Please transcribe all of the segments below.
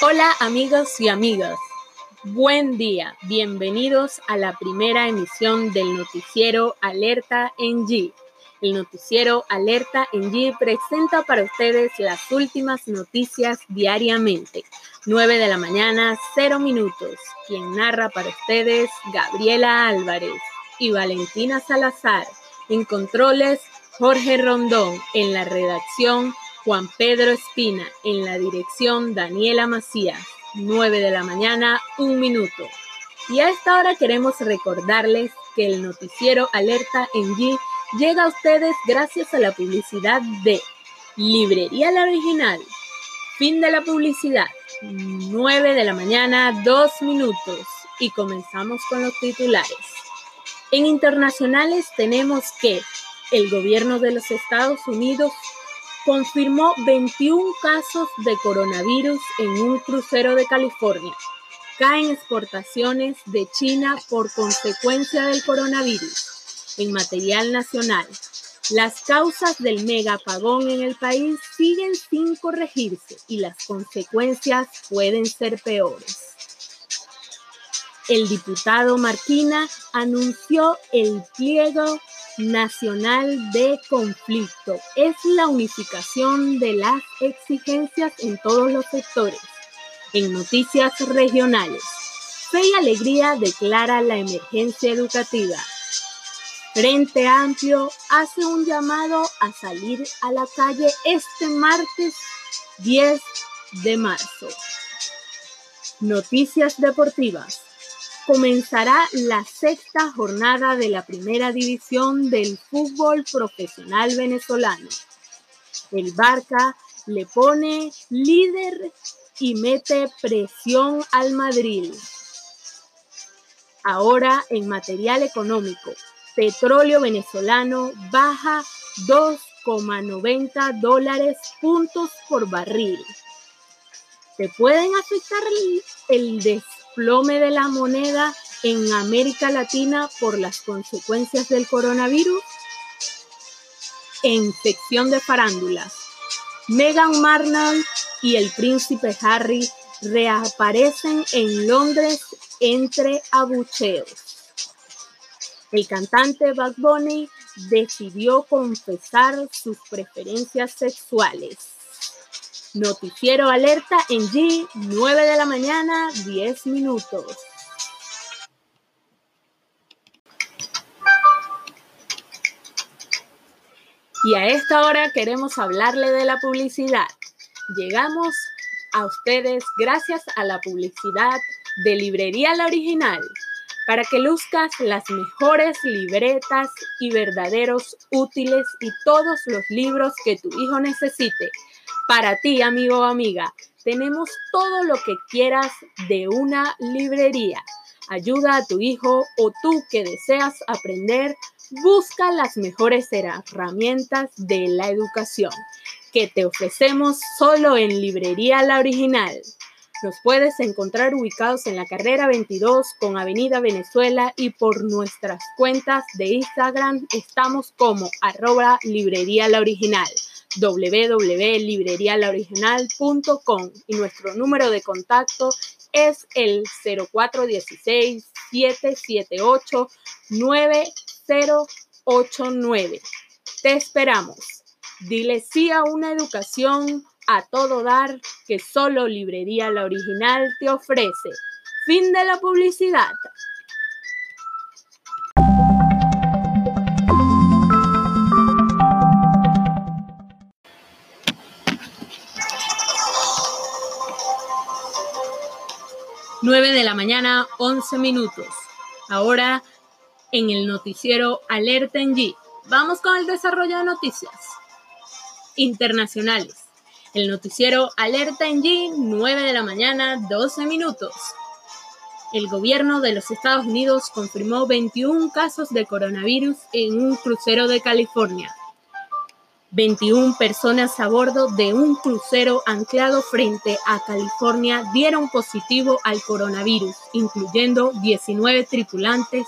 Hola amigos y amigas, buen día, bienvenidos a la primera emisión del noticiero Alerta en G. El noticiero Alerta en G presenta para ustedes las últimas noticias diariamente. 9 de la mañana, 0 minutos. Quien narra para ustedes, Gabriela Álvarez y Valentina Salazar. En controles, Jorge Rondón. En la redacción, Juan Pedro Espina, en la dirección Daniela Macías, 9 de la mañana, un minuto. Y a esta hora queremos recordarles que el noticiero Alerta en G llega a ustedes gracias a la publicidad de Librería La Original. Fin de la publicidad, 9 de la mañana, 2 minutos. Y comenzamos con los titulares. En internacionales tenemos que el gobierno de los Estados Unidos confirmó 21 casos de coronavirus en un crucero de California. Caen exportaciones de China por consecuencia del coronavirus. En material nacional, las causas del megapagón en el país siguen sin corregirse y las consecuencias pueden ser peores. El diputado Martina anunció el pliego nacional de conflicto. Es la unificación de las exigencias en todos los sectores. En noticias regionales, Fe y Alegría declara la emergencia educativa. Frente Amplio hace un llamado a salir a la calle este martes 10 de marzo. Noticias deportivas comenzará la sexta jornada de la primera división del fútbol profesional venezolano. El Barca le pone líder y mete presión al Madrid. Ahora en material económico, petróleo venezolano baja 2,90 dólares puntos por barril. ¿Te pueden afectar el, el desplome de la moneda en América Latina por las consecuencias del coronavirus? En sección de farándulas, Meghan Markle y el príncipe Harry reaparecen en Londres entre abucheos. El cantante Bad Bunny decidió confesar sus preferencias sexuales. Noticiero alerta en G, 9 de la mañana, 10 minutos. Y a esta hora queremos hablarle de la publicidad. Llegamos a ustedes gracias a la publicidad de Librería La Original para que luzcas las mejores libretas y verdaderos útiles y todos los libros que tu hijo necesite para ti, amigo o amiga, tenemos todo lo que quieras de una librería. Ayuda a tu hijo o tú que deseas aprender, busca las mejores herramientas de la educación que te ofrecemos solo en Librería La Original. Nos puedes encontrar ubicados en la carrera 22 con Avenida Venezuela y por nuestras cuentas de Instagram estamos como arroba Librería La Original www.librerialaoriginal.com y nuestro número de contacto es el 0416-778-9089. Te esperamos. Dile sí a una educación a todo dar que solo Librería La Original te ofrece. Fin de la publicidad. 9 de la mañana, 11 minutos. Ahora en el noticiero Alerta en G. Vamos con el desarrollo de noticias internacionales. El noticiero Alerta en G, 9 de la mañana, 12 minutos. El gobierno de los Estados Unidos confirmó 21 casos de coronavirus en un crucero de California. 21 personas a bordo de un crucero anclado frente a California dieron positivo al coronavirus, incluyendo 19 tripulantes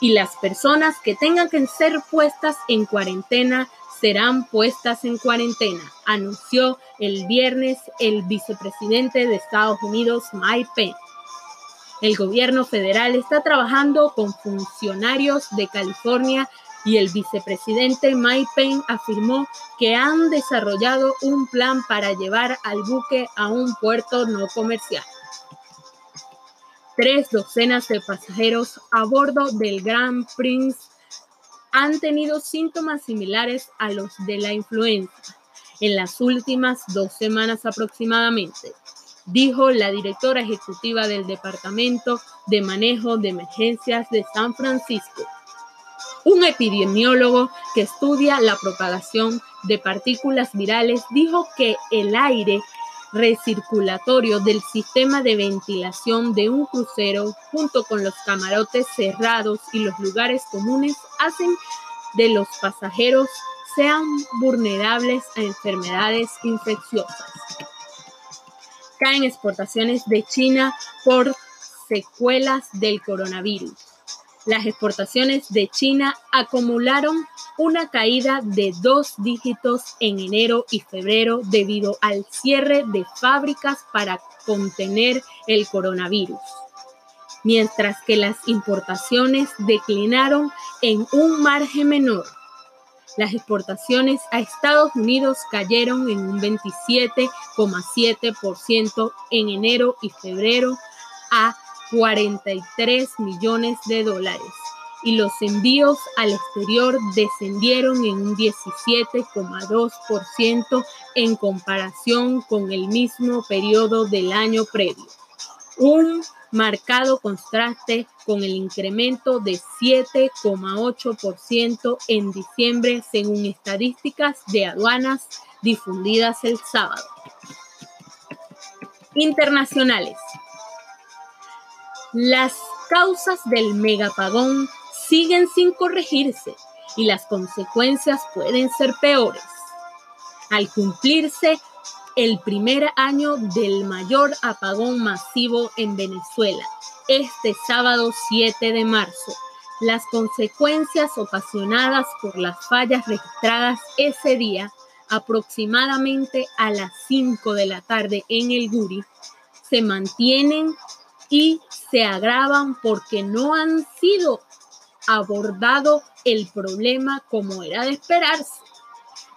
y las personas que tengan que ser puestas en cuarentena serán puestas en cuarentena, anunció el viernes el vicepresidente de Estados Unidos, Mike Pence. El gobierno federal está trabajando con funcionarios de California y el vicepresidente Mike Pence afirmó que han desarrollado un plan para llevar al buque a un puerto no comercial. Tres docenas de pasajeros a bordo del Grand Prince han tenido síntomas similares a los de la influenza en las últimas dos semanas aproximadamente, dijo la directora ejecutiva del Departamento de Manejo de Emergencias de San Francisco. Un epidemiólogo que estudia la propagación de partículas virales dijo que el aire recirculatorio del sistema de ventilación de un crucero junto con los camarotes cerrados y los lugares comunes hacen de los pasajeros sean vulnerables a enfermedades infecciosas. Caen exportaciones de China por secuelas del coronavirus las exportaciones de China acumularon una caída de dos dígitos en enero y febrero debido al cierre de fábricas para contener el coronavirus, mientras que las importaciones declinaron en un margen menor. Las exportaciones a Estados Unidos cayeron en un 27,7% en enero y febrero a 43 millones de dólares y los envíos al exterior descendieron en un 17,2% en comparación con el mismo periodo del año previo. Un marcado contraste con el incremento de 7,8% en diciembre según estadísticas de aduanas difundidas el sábado. Internacionales. Las causas del megapagón siguen sin corregirse y las consecuencias pueden ser peores. Al cumplirse el primer año del mayor apagón masivo en Venezuela, este sábado 7 de marzo, las consecuencias ocasionadas por las fallas registradas ese día, aproximadamente a las 5 de la tarde en el Guri, se mantienen y se agravan porque no han sido abordado el problema como era de esperarse.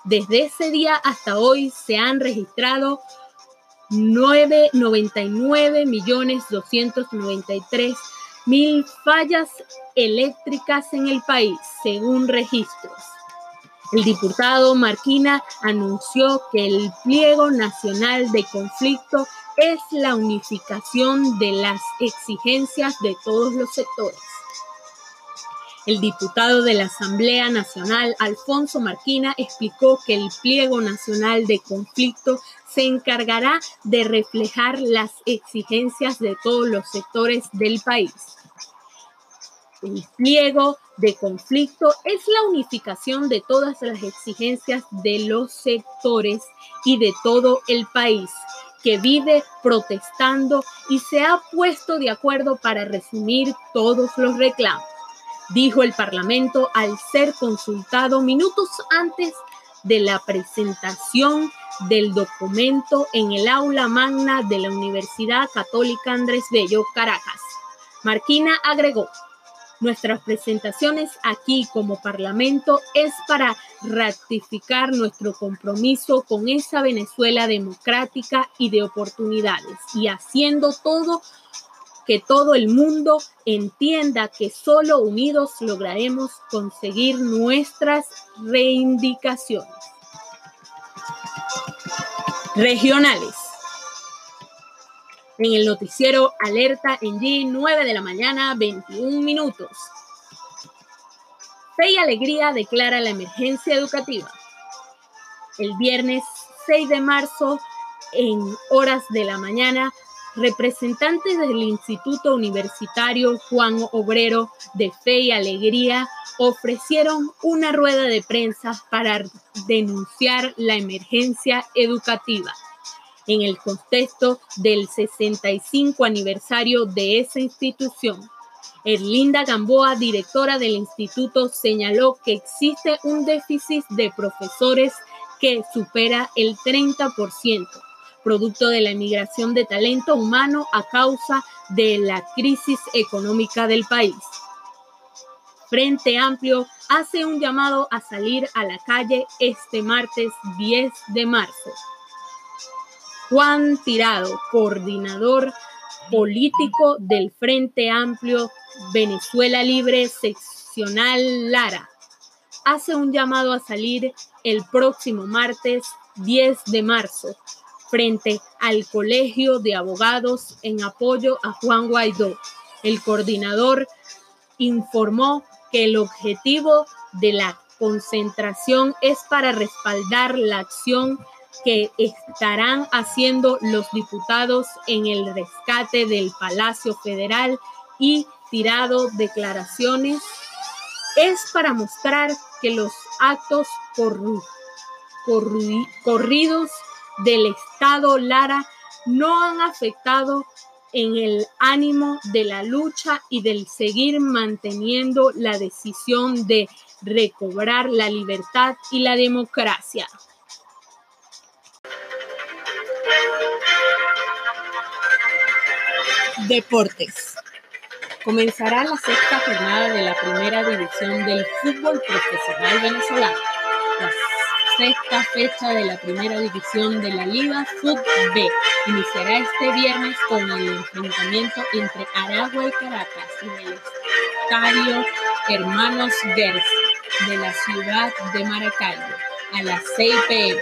Desde ese día hasta hoy se han registrado 999 millones 293 mil fallas eléctricas en el país, según registros. El diputado Marquina anunció que el pliego nacional de conflicto es la unificación de las exigencias de todos los sectores. El diputado de la Asamblea Nacional, Alfonso Marquina, explicó que el pliego nacional de conflicto se encargará de reflejar las exigencias de todos los sectores del país. El pliego de conflicto es la unificación de todas las exigencias de los sectores y de todo el país que vive protestando y se ha puesto de acuerdo para resumir todos los reclamos, dijo el Parlamento al ser consultado minutos antes de la presentación del documento en el aula magna de la Universidad Católica Andrés Bello, Caracas. Marquina agregó, Nuestras presentaciones aquí como Parlamento es para ratificar nuestro compromiso con esa Venezuela democrática y de oportunidades y haciendo todo que todo el mundo entienda que solo unidos lograremos conseguir nuestras reivindicaciones. Regionales en el noticiero Alerta en G, 9 de la mañana, 21 minutos. Fe y Alegría declara la emergencia educativa. El viernes 6 de marzo, en horas de la mañana, representantes del Instituto Universitario Juan Obrero de Fe y Alegría ofrecieron una rueda de prensa para denunciar la emergencia educativa en el contexto del 65 aniversario de esa institución. Erlinda Gamboa, directora del instituto, señaló que existe un déficit de profesores que supera el 30%, producto de la emigración de talento humano a causa de la crisis económica del país. Frente Amplio hace un llamado a salir a la calle este martes 10 de marzo. Juan Tirado, coordinador político del Frente Amplio Venezuela Libre Seccional Lara, hace un llamado a salir el próximo martes 10 de marzo frente al Colegio de Abogados en apoyo a Juan Guaidó. El coordinador informó que el objetivo de la concentración es para respaldar la acción que estarán haciendo los diputados en el rescate del Palacio Federal y tirado declaraciones es para mostrar que los actos corridos del Estado Lara no han afectado en el ánimo de la lucha y del seguir manteniendo la decisión de recobrar la libertad y la democracia. Deportes. Comenzará la sexta jornada de la primera división del fútbol profesional venezolano. La sexta fecha de la primera división de la Liga Fútbol B iniciará este viernes con el enfrentamiento entre Aragua y Caracas en el estadio Hermanos Gersi de la ciudad de Maracaibo a las 6 pm.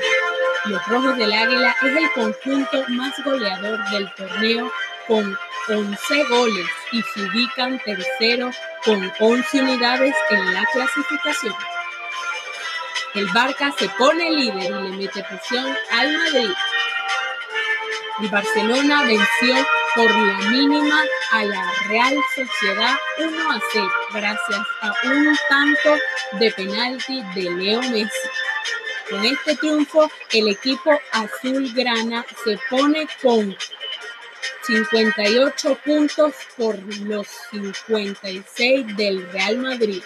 Los Rojos del Águila es el conjunto más goleador del torneo con 11 goles y se ubican tercero con 11 unidades en la clasificación. El Barca se pone líder y le mete presión al Madrid. El Barcelona venció por la mínima a la Real Sociedad 1 a 0 gracias a un tanto de penalti de Leo Messi. Con este triunfo, el equipo azulgrana se pone con 58 puntos por los 56 del Real Madrid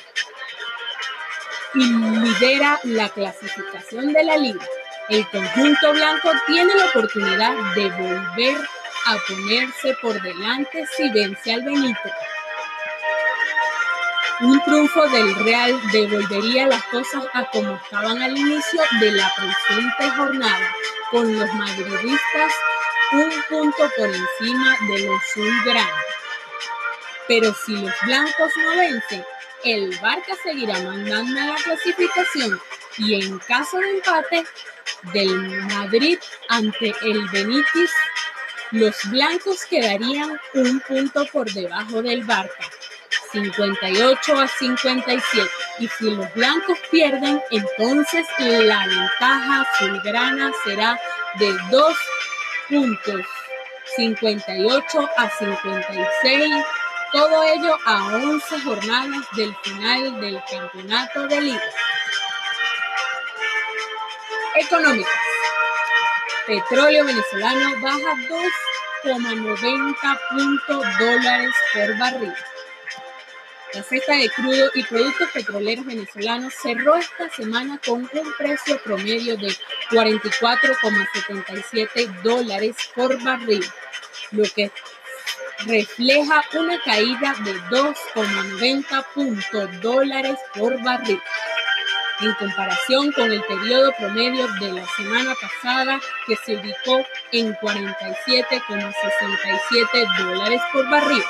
y lidera la clasificación de la liga. El conjunto blanco tiene la oportunidad de volver a ponerse por delante si vence al Benito. Un triunfo del Real devolvería las cosas a como estaban al inicio de la presente jornada, con los madridistas un punto por encima de los azulgranas. Pero si los blancos no vencen, el Barca seguirá mandando a la clasificación y en caso de empate del Madrid ante el Benítez, los blancos quedarían un punto por debajo del Barca, 58 a 57. Y si los blancos pierden, entonces la ventaja azulgrana será de 2 puntos, 58 a 56 todo ello a 11 jornadas del final del campeonato de liga. Económicas. Petróleo venezolano baja 2,90 puntos dólares por barril. La cesta de crudo y productos petroleros venezolanos cerró esta semana con un precio promedio de 44,77 dólares por barril, lo que refleja una caída de 2,90 puntos dólares por barril. En comparación con el periodo promedio de la semana pasada que se ubicó en 47,67 dólares por barril,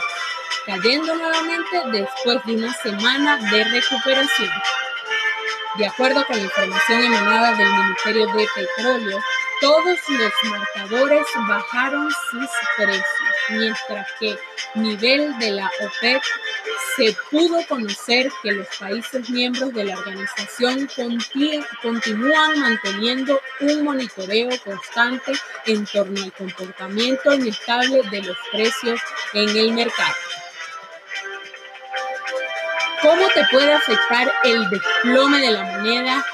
cayendo nuevamente después de una semana de recuperación. De acuerdo con la información emanada del Ministerio de Petróleo, todos los marcadores bajaron sus precios, mientras que nivel de la OPEP se pudo conocer que los países miembros de la organización continúan manteniendo un monitoreo constante en torno al comportamiento inestable de los precios en el mercado. ¿Cómo te puede afectar el desplome de la moneda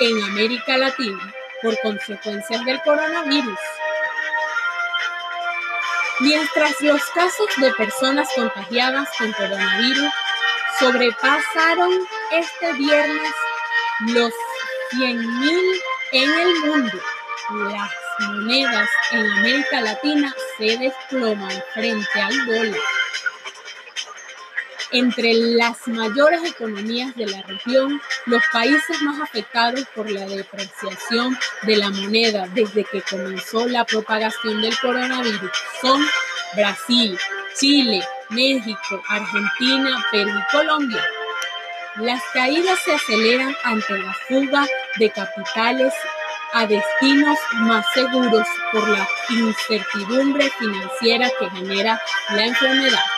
en América Latina? por consecuencias del coronavirus. Mientras los casos de personas contagiadas con coronavirus sobrepasaron este viernes los 100.000 en el mundo, las monedas en América Latina se desploman frente al dólar. Entre las mayores economías de la región, los países más afectados por la depreciación de la moneda desde que comenzó la propagación del coronavirus son Brasil, Chile, México, Argentina, Perú y Colombia. Las caídas se aceleran ante la fuga de capitales a destinos más seguros por la incertidumbre financiera que genera la enfermedad.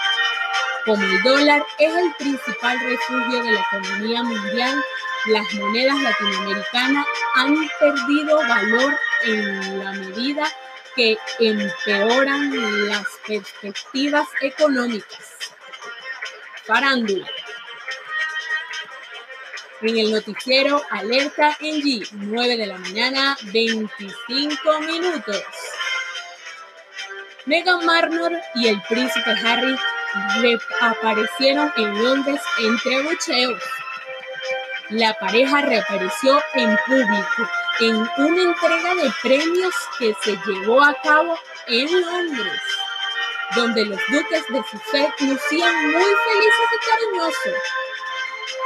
Como el dólar es el principal refugio de la economía mundial, las monedas latinoamericanas han perdido valor en la medida que empeoran las perspectivas económicas. Farándula. En el noticiero Alerta en G, 9 de la mañana, 25 minutos. Meghan Markle y el príncipe Harry reaparecieron en Londres entre abucheos. La pareja reapareció en público en una entrega de premios que se llevó a cabo en Londres, donde los duques de Sussex lucían muy felices y cariñosos,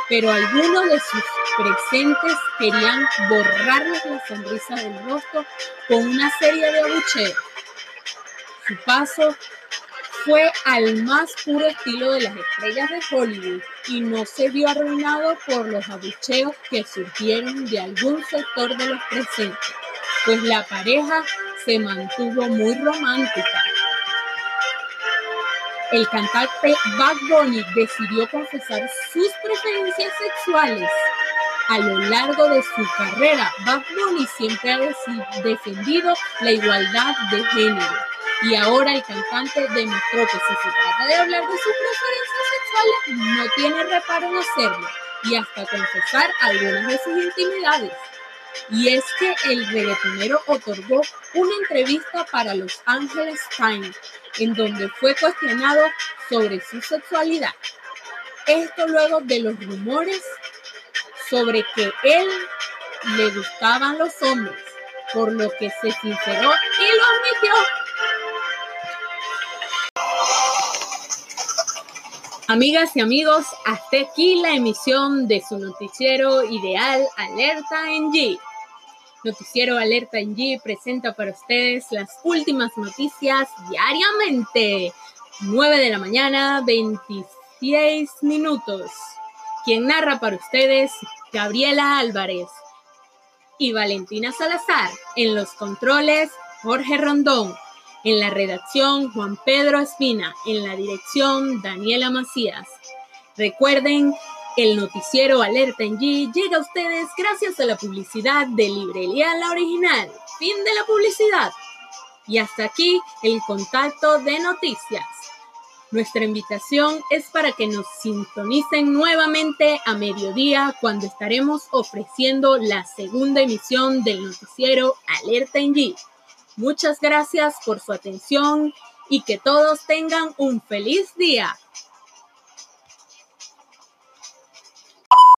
pero algunos de sus presentes querían borrarles la sonrisa del rostro con una serie de abucheos. Su paso fue al más puro estilo de las estrellas de Hollywood y no se vio arruinado por los abucheos que surgieron de algún sector de los presentes, pues la pareja se mantuvo muy romántica. El cantante Bad Bunny decidió confesar sus preferencias sexuales. A lo largo de su carrera, Bad Bunny siempre ha defendido la igualdad de género y ahora el cantante demostró que si se trata de hablar de sus preferencias sexuales, no tiene reparo en hacerlo y hasta confesar algunas de sus intimidades. Y es que el reggaetonero otorgó una entrevista para Los Angeles Times, en donde fue cuestionado sobre su sexualidad. Esto luego de los rumores sobre que él le gustaban los hombres, por lo que se sinceró y lo admitió. Amigas y amigos, hasta aquí la emisión de su noticiero ideal Alerta en G. Noticiero Alerta en G presenta para ustedes las últimas noticias diariamente. 9 de la mañana, 26 minutos. Quien narra para ustedes, Gabriela Álvarez y Valentina Salazar. En los controles, Jorge Rondón. En la redacción, Juan Pedro Espina. En la dirección, Daniela Macías. Recuerden, el noticiero Alerta en G llega a ustedes gracias a la publicidad de Librería La Original. Fin de la publicidad. Y hasta aquí el contacto de noticias. Nuestra invitación es para que nos sintonicen nuevamente a mediodía cuando estaremos ofreciendo la segunda emisión del noticiero Alerta en G. Muchas gracias por su atención y que todos tengan un feliz día.